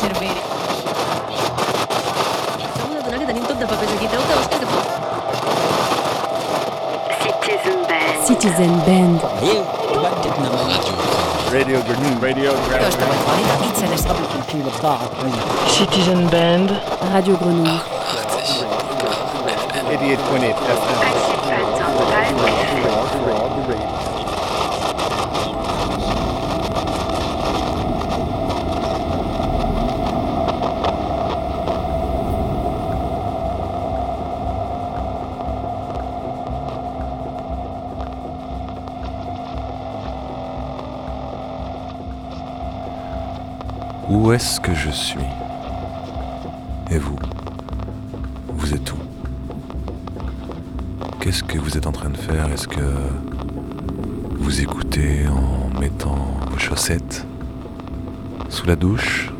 observeres. Estamos que tenim tot de papers aquí. Treu-te les. Citizen Band. Citizen Band. Radio Grenouille. Radio Grenouille. Citizen Band. Radio Grenouille. 88.8 FM. Où est-ce que je suis Et vous Vous êtes où Qu'est-ce que vous êtes en train de faire Est-ce que vous écoutez en mettant vos chaussettes Sous la douche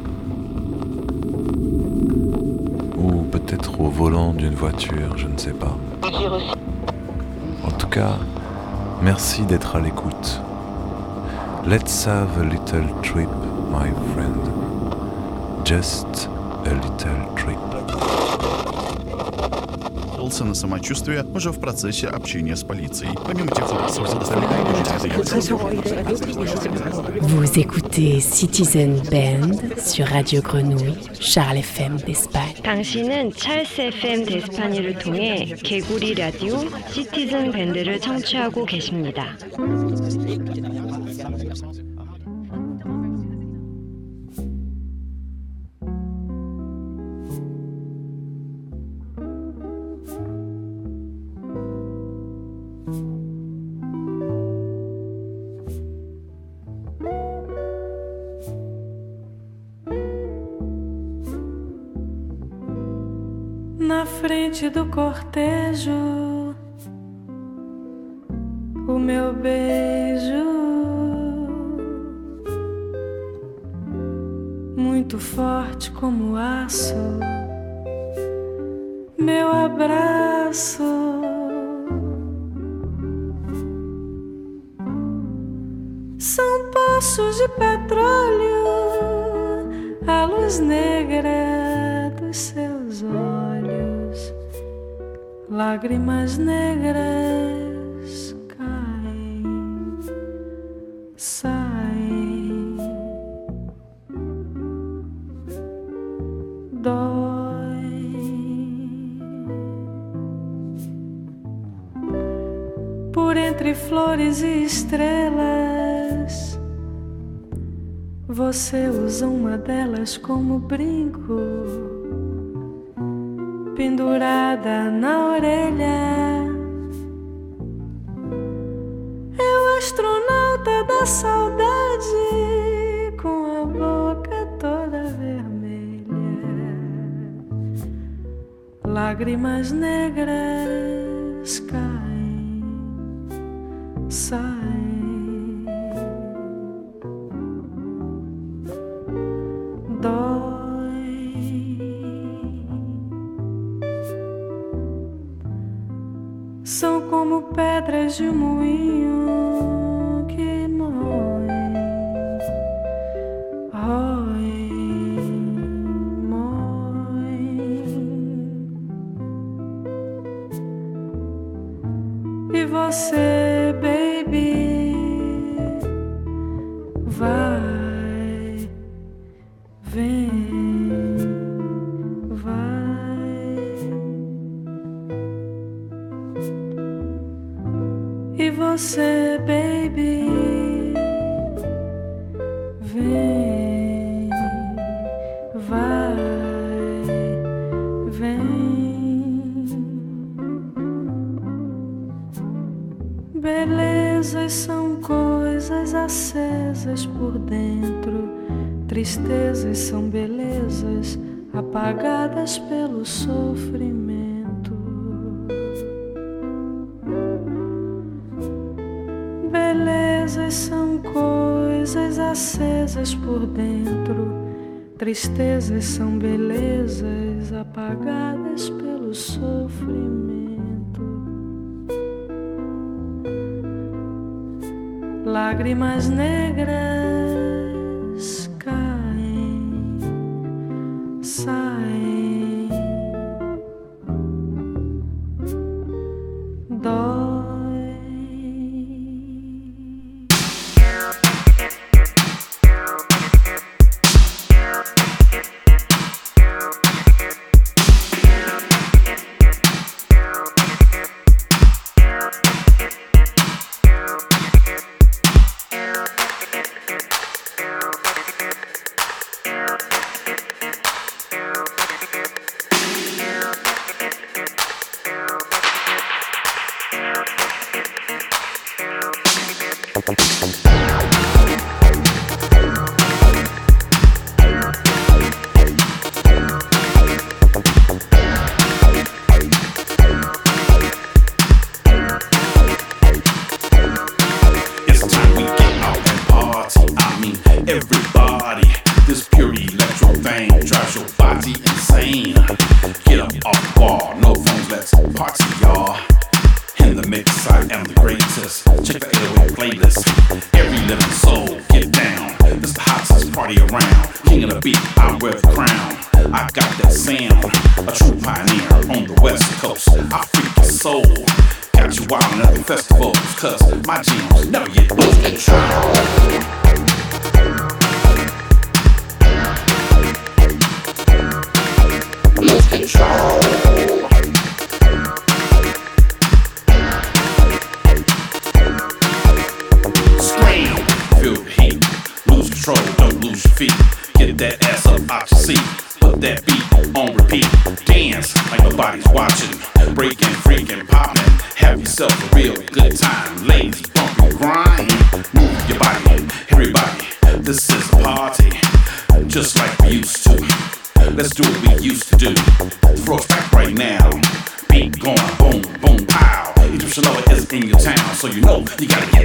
Ou peut-être au volant d'une voiture, je ne sais pas. En tout cas, merci d'être à l'écoute. Let's have a little trip, my friend. Just a little trip. жаловался на самочувствие уже в процессе общения с полицией. Помимо тех вопросов, задали Vous écoutez Citizen Band sur Radio Grenouille, Charles FM d'Espagne. 당신은 찰스 FM 데스파니를 통해 개구리 라디오 시티즌 밴드를 청취하고 계십니다. cortei. Flores e estrelas. Você usa uma delas como brinco, pendurada na orelha. É o astronauta da saudade, com a boca toda vermelha, lágrimas negras de um moinho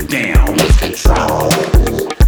down. Lose control.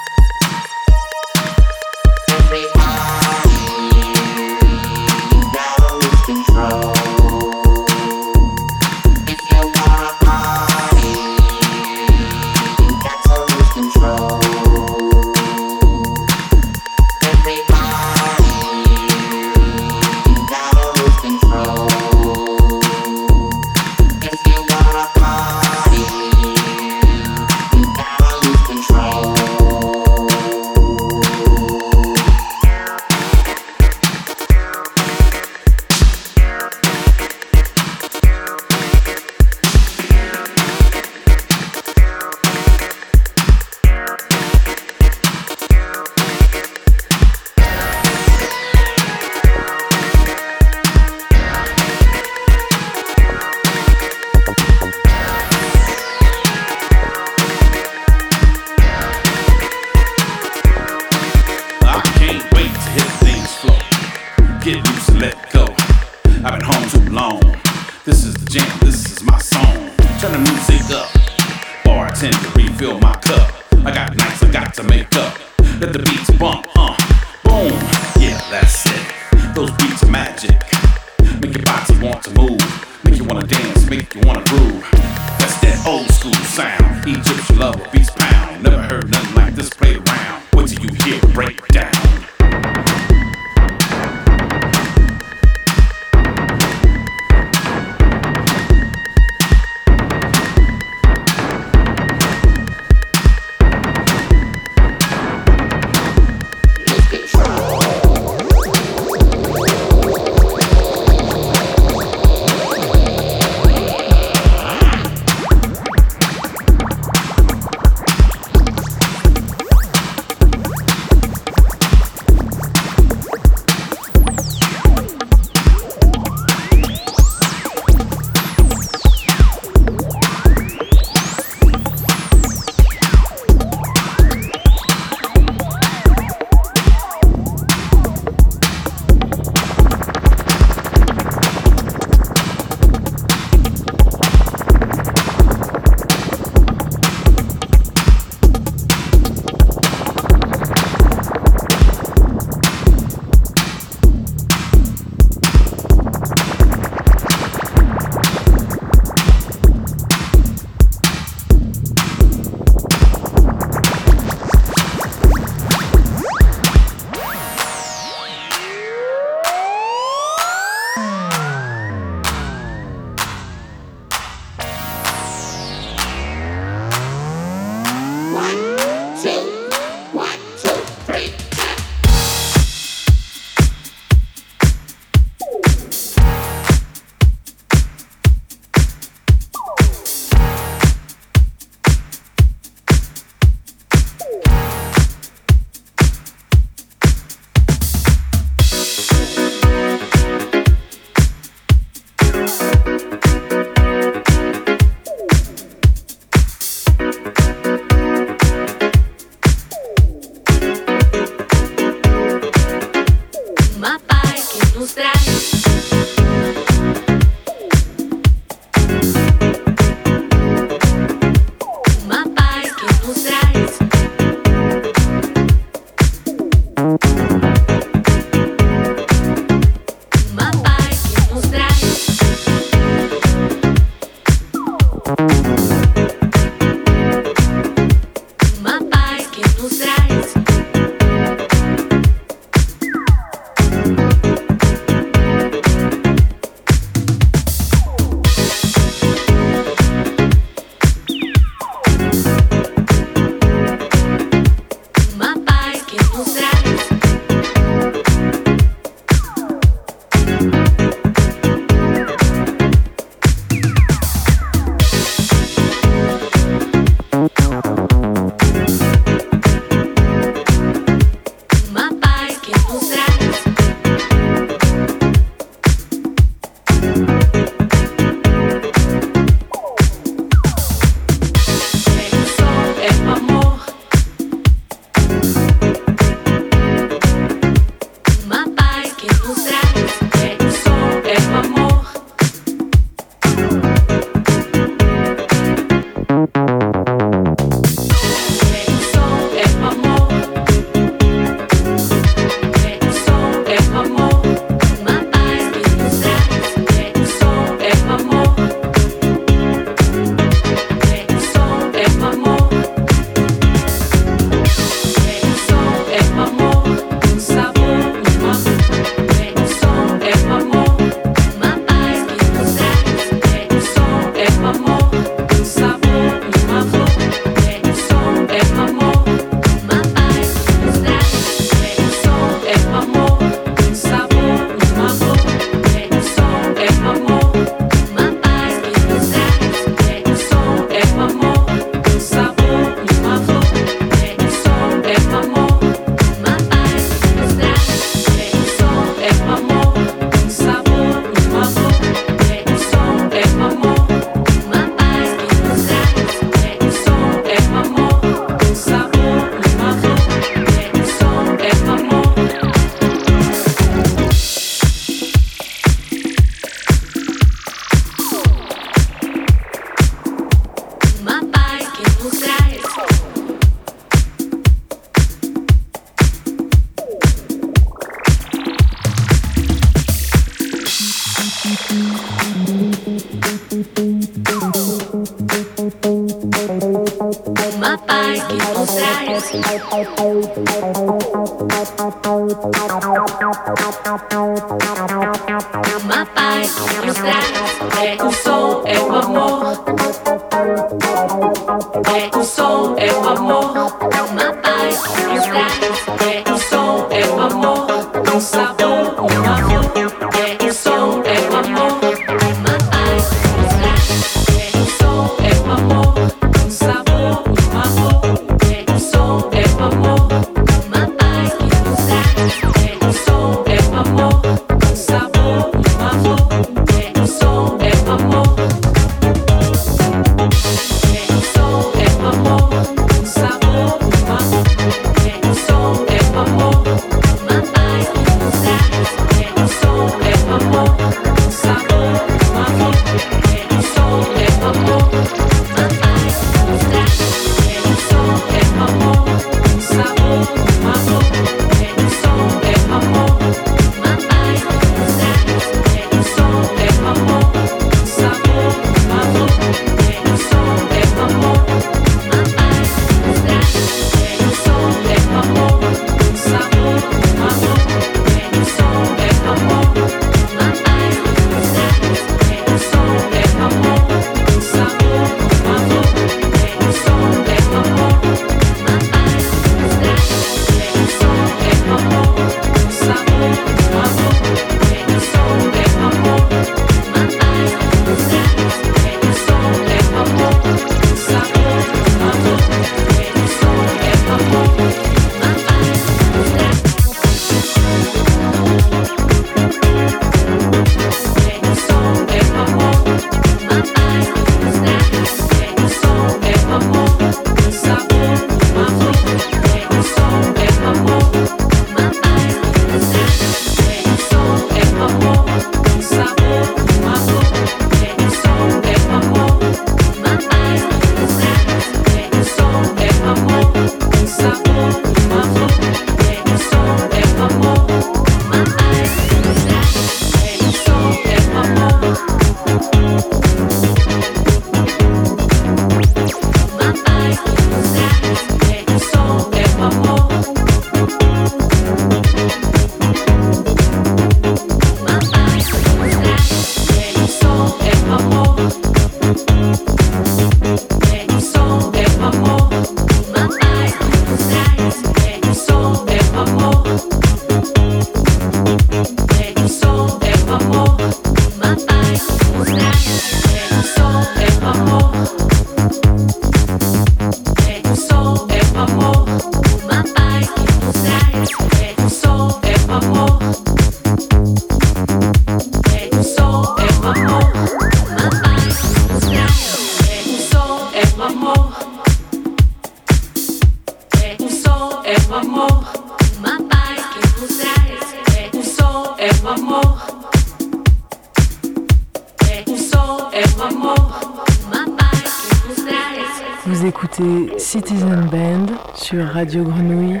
Vous écoutez Citizen Band sur Radio Grenouille,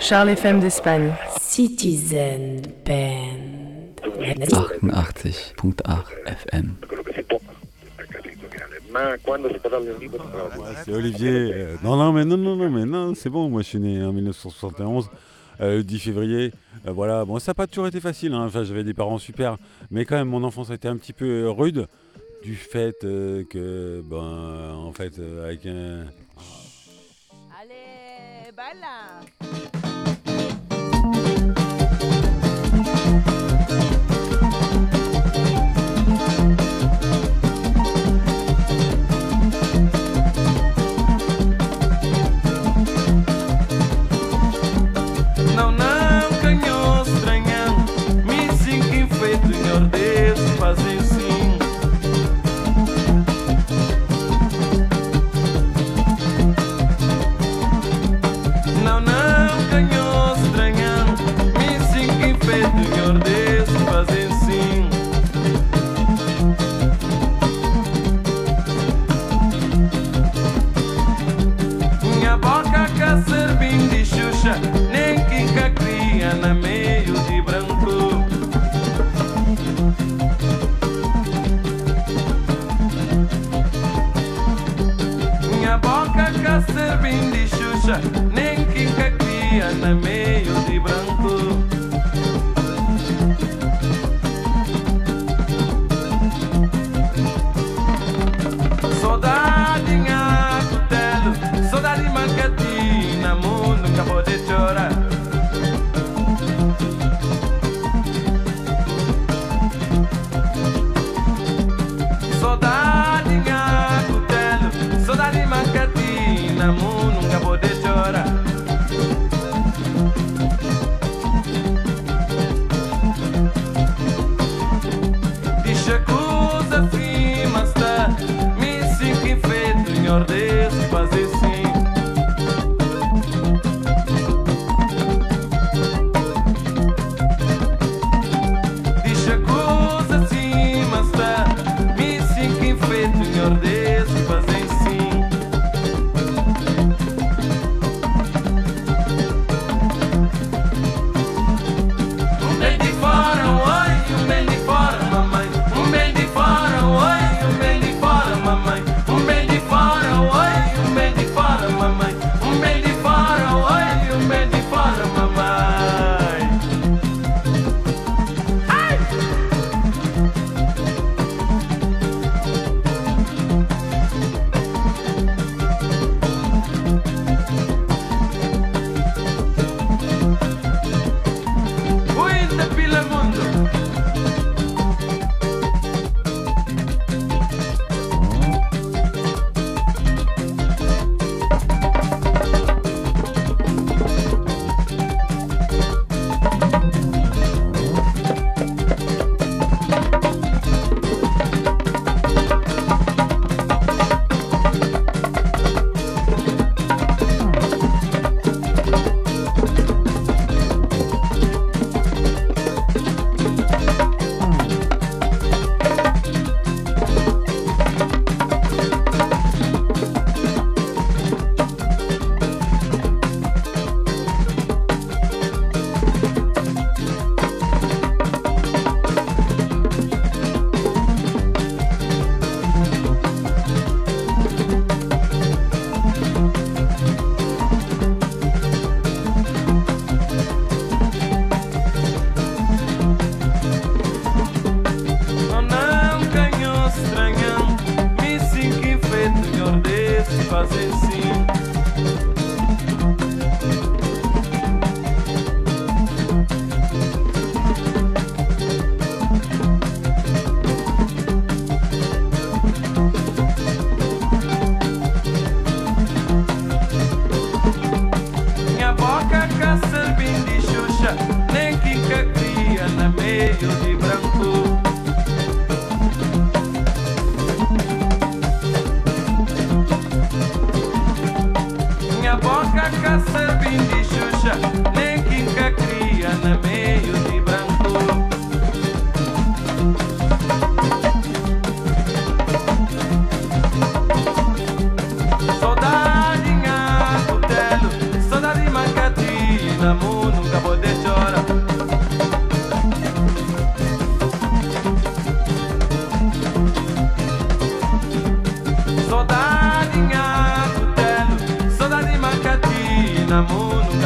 Charles FM d'Espagne. Citizen Band. 88.8 FM. C'est Olivier. Euh, non, non, mais non, non, non, mais non, c'est bon, moi je suis né en 1971 euh, 10 février. Euh, voilà, bon, ça n'a pas toujours été facile. Hein. Enfin, j'avais des parents super, mais quand même, mon enfance a été un petit peu euh, rude du fait euh, que, ben, en fait, avec un. Allez, balle Ninkin kakti aname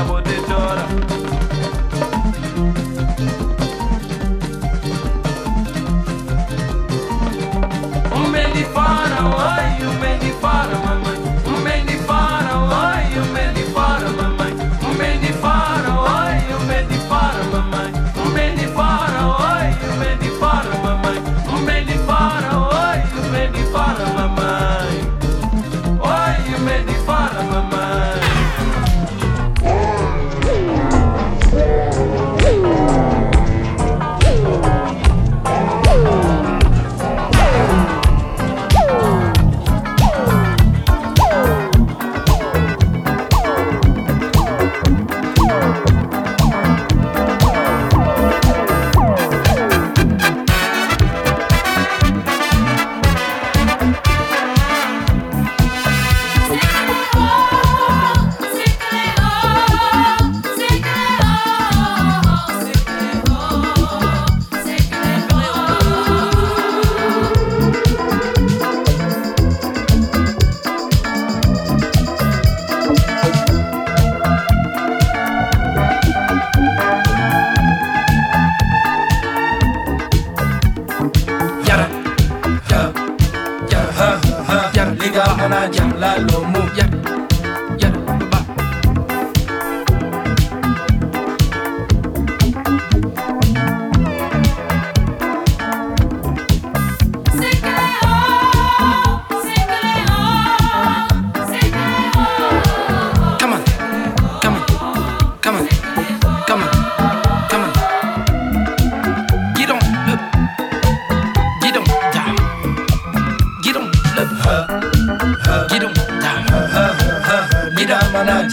acabou de chorar. Um meio de fora, um I'm not.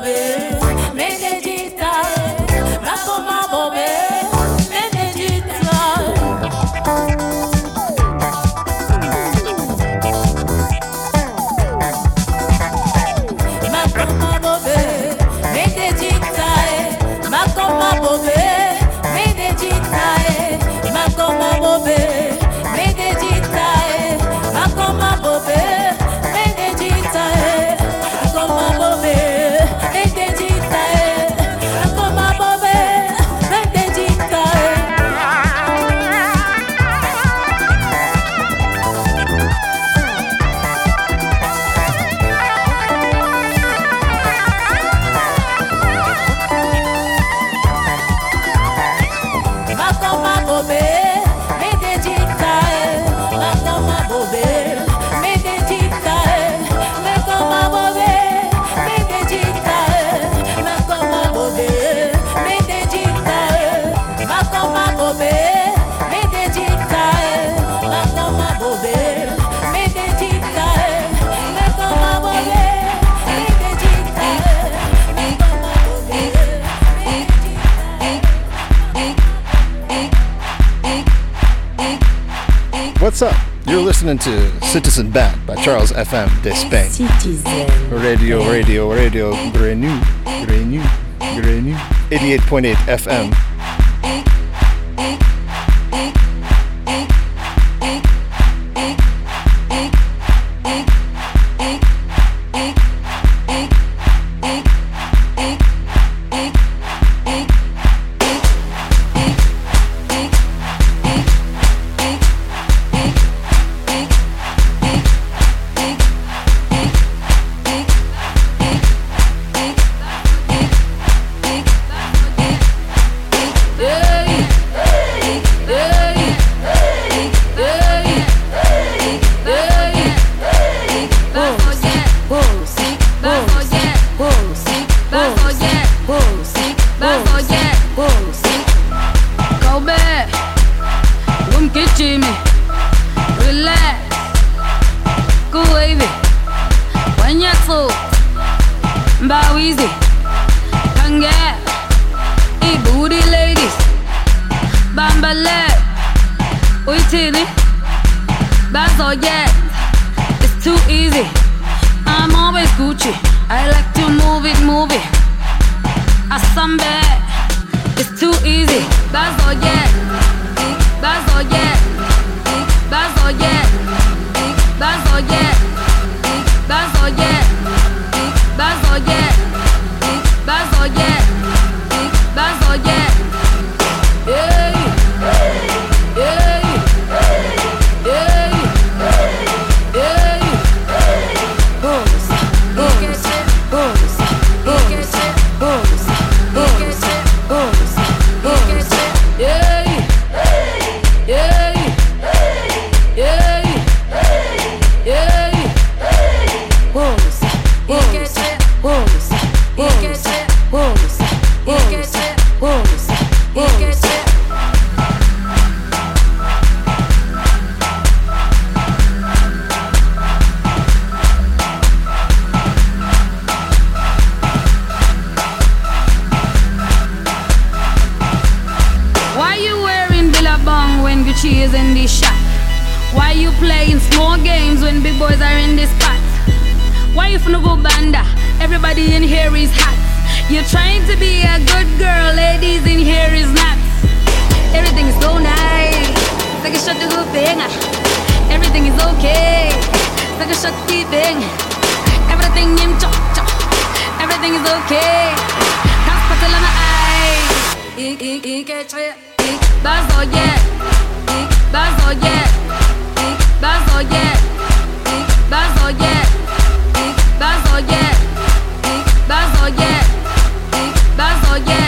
bit. listening to Citizen Band by Charles FM de Spain. Radio, radio, radio, Grenou, Grenou, Grenou. 88.8 FM. Banda. Everybody in here is hot. You're trying to be a good girl, ladies in here is not. Everything is so nice. Take a shot to go thing. Everything is okay. Take a shot to thing. Everything in chop chop. Everything is okay. All. Ik, that's all bazoye, dik bazoye, dik yeah.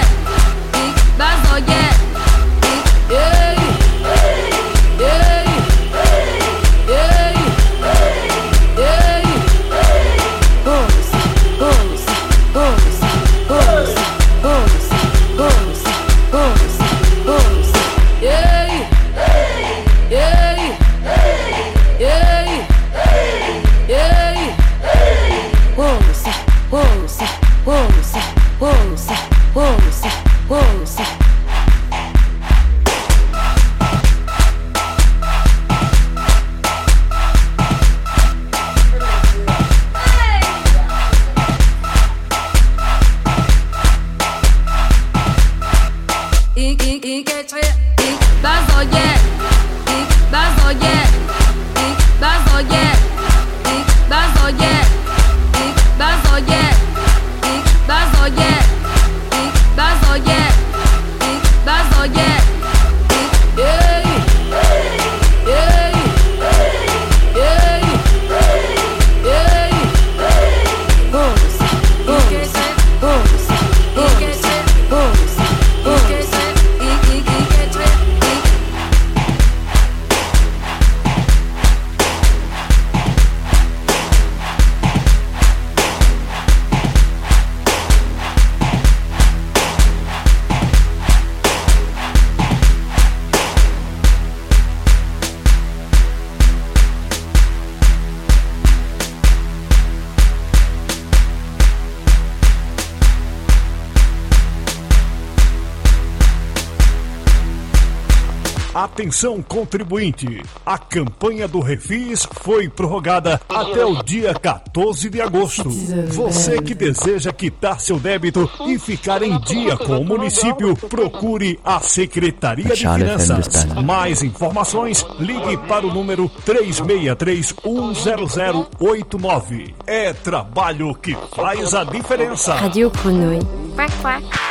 Atenção contribuinte, a campanha do Refis foi prorrogada até o dia 14 de agosto. Você que deseja quitar seu débito e ficar em dia com o município, procure a Secretaria de Finanças. Fernandes. Mais informações, ligue para o número 363-10089. É trabalho que faz a diferença. Radio Grenouille. Quack, quack.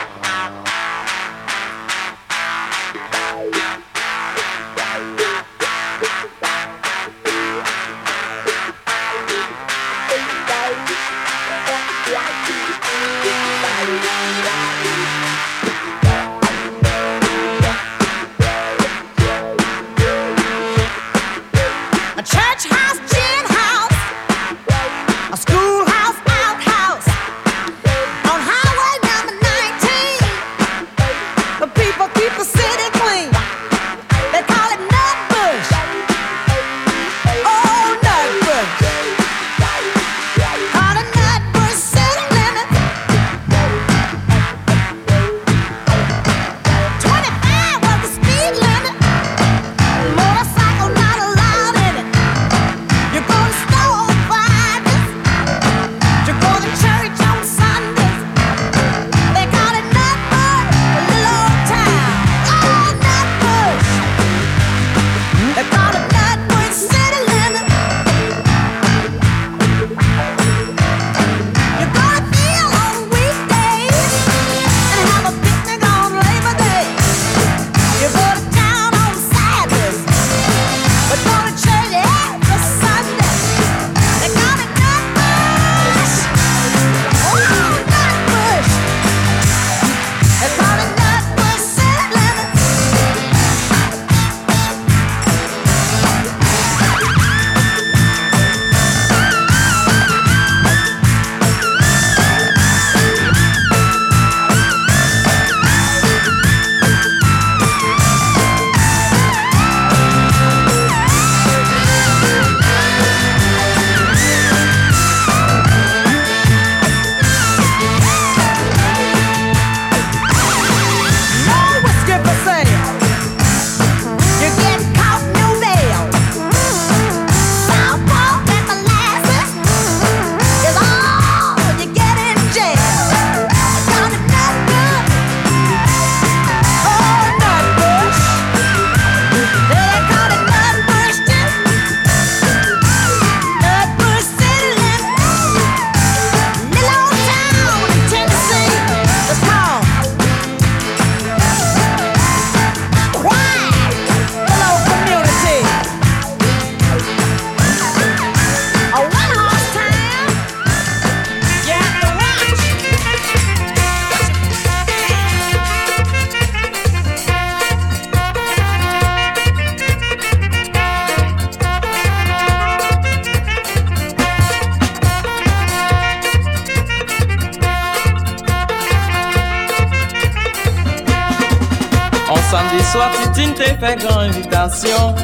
Fait grande invitation.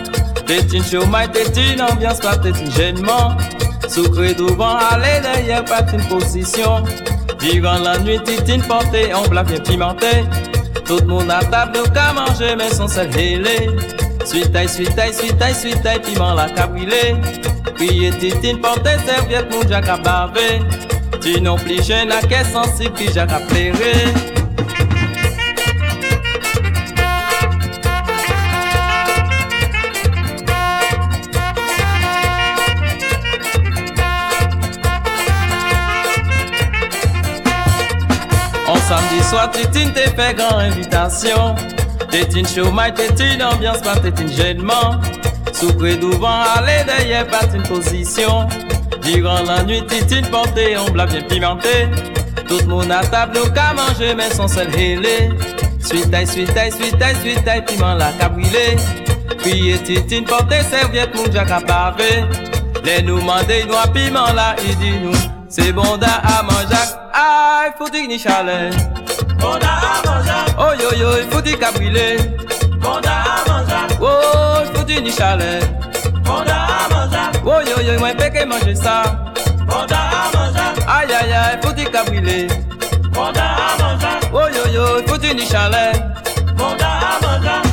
T'es une chômage, t'es une ambiance, pas t'es une gênement. Sucré devant, aller derrière, pas une position. Durant la nuit, Titine portée, on plat bien pimenté. Tout le monde à table, nous qu'à manger, mais sans sel hélé. Suite taille, suite taille, suite taille, suite taille, piment la cabrilé. Puis Titine portée, serviette, mon jack à baver. Tu non plus jeune, à qu'est sensible, puis jack à plairer. Soir, Titine te fait grande invitation. T'es une chômage, t'es une ambiance, pas t'es une gênement. Sucré devant, aller derrière, pas une position. Durant la nuit, Titine portée, on blanc bien pimenté. Tout le monde à table, qu'à manger, mais sans sel hélé. Suite taille, suite taille, suite taille, suite taille, piment la cabrilé. Puis Titine portée, serviette, mon jack à baver. Les nous mandés, à piment là, il dit nous. C'est bon da à manger, aïe, faut ni chalet. Bon da à manger, oh yo yo, il faut dire cabrilé. Bon da à manger, oh, il faut dire ni chalet. Bon da à manger, oh yo yo, moi péché manger ça. Bon da à manger, aïe aïe aïe, faut dire cabrilé. Bon da à manger, oh yo yo, il faut dire ni chalet. Bon da à manger.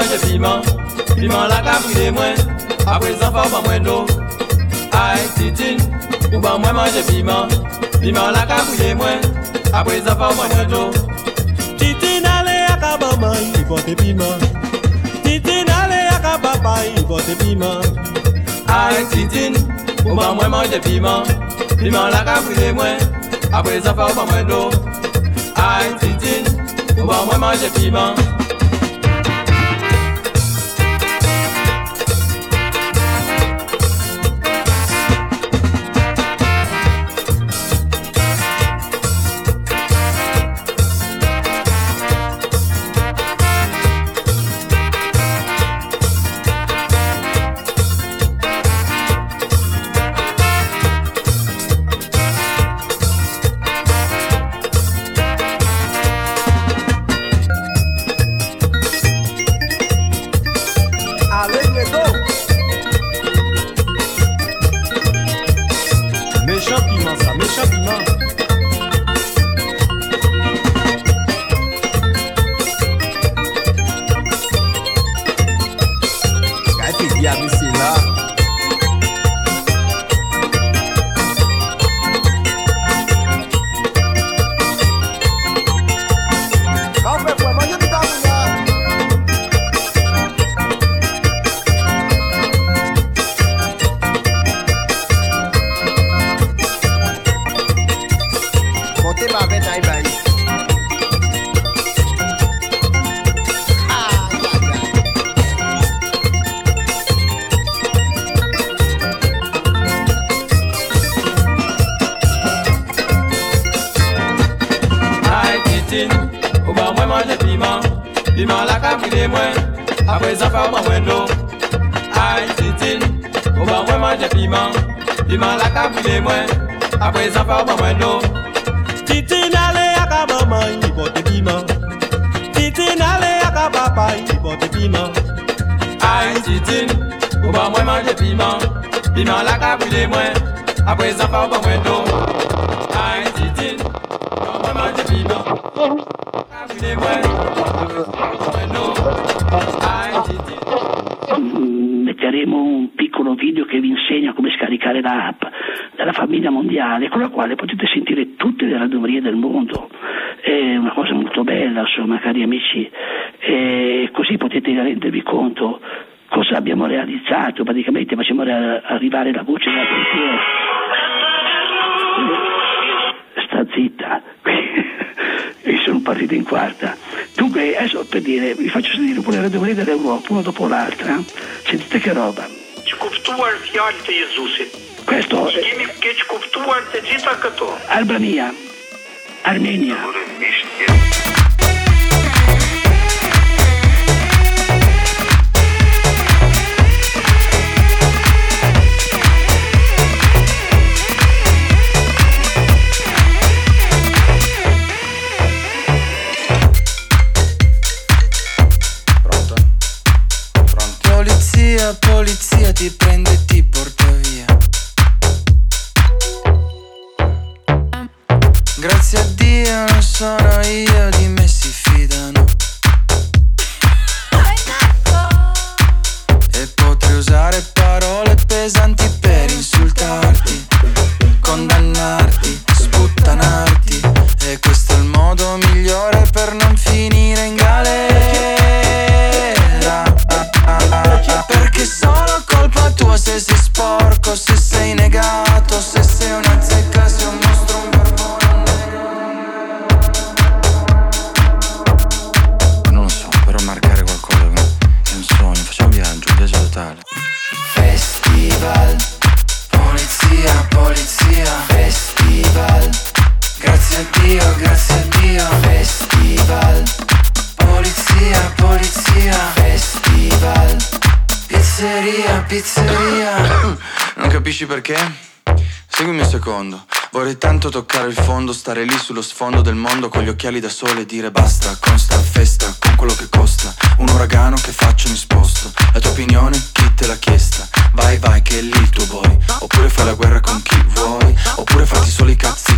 Ou manger piment. Piment la ka brûlé moins. Après ça faut pas moins d'eau. Aïe Titine, ou ba moi manger piment. Piment la ka brûlé moins. Après ça faut pas moins d'eau. Titine ale yaka mama ivote piment Titine ale yaka papa ivote piment Aïe Titine, ou ba moi manger piment. Piment la ka brûlé moins. Après ça faut pas moins d'eau. Aïe Titine, ou ba moi manger piment la pide mwen Apre zafa mwen mwen do Ay titin Ou ban mwen manje piman. Piman la ka pide mwen Apre zafa mwen mwen do Titin ale a ka maman yi bote piman. Titin ale a ka papa yi bote piman. Ay titin Ou ban mwen manje piman. Piman la ka pide mwen Apre zafa mwen mwen do Ay titin Ou ban mwen manje piman. Apre zafa mwen. mwen do che vi insegna come scaricare l'app della famiglia mondiale con la quale potete sentire tutte le radionerie del mondo. È una cosa molto bella, insomma, cari amici, e così potete rendervi conto cosa abbiamo realizzato, praticamente facciamo re- arrivare la voce della pensiero. Sta zitta, e sono partito in quarta. Dunque, adesso per dire, vi faccio sentire pure le radionerie dell'Europa, una dopo l'altra. Sentite che roba. kuptuar fjalë të Jezusit. Questo I kemi keq kuptuar të gjitha këto. Albania, Armenia. policia, policia. Ti prende e ti porta via. Grazie a Dio non sono io, di me stare lì sullo sfondo del mondo con gli occhiali da sole e dire basta con sta festa, con quello che costa. Un uragano che faccio mi sposto. La tua opinione, chi te l'ha chiesta? Vai, vai, che è lì il tuo boy. Oppure fai la guerra con chi vuoi. Oppure fatti solo i cazzi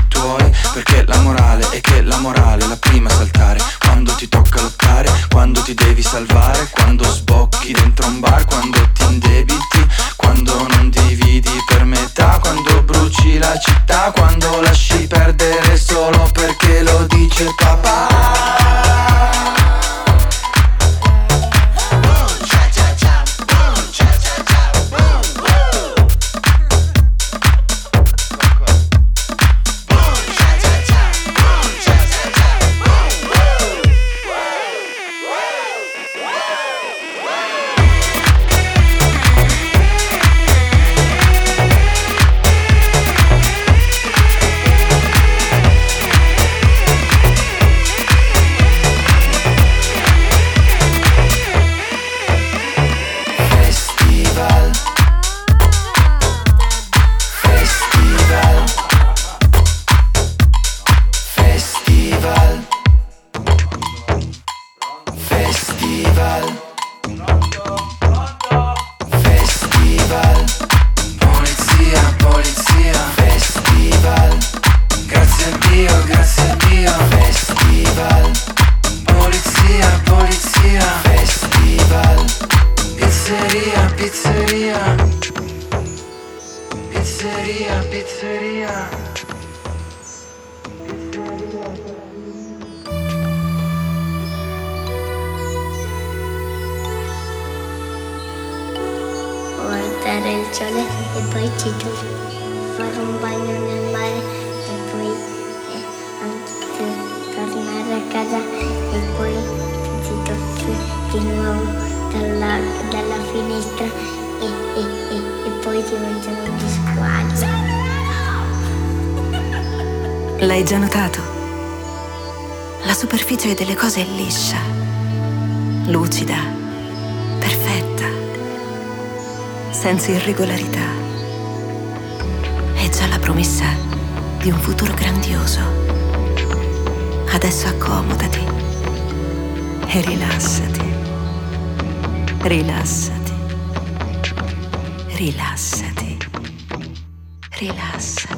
rilassati, rilassati, rilassati.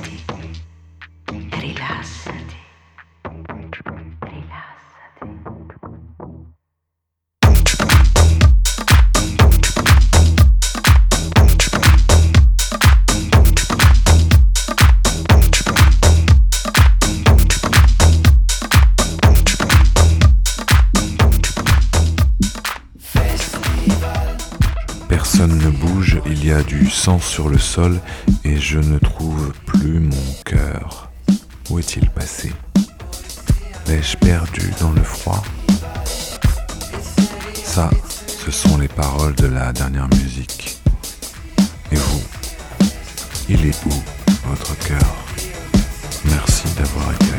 sur le sol et je ne trouve plus mon cœur. Où est-il passé? L'ai-je perdu dans le froid? Ça, ce sont les paroles de la dernière musique. Et vous Il est où votre cœur? Merci d'avoir été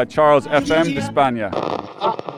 by Charles FM España.